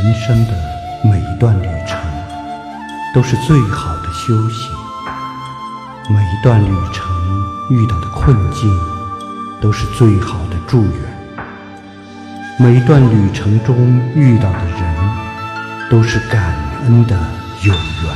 人生的每一段旅程都是最好的修行每一段旅程遇到的困境都是最好的祝愿每一段旅程中遇到的人都是感恩的有缘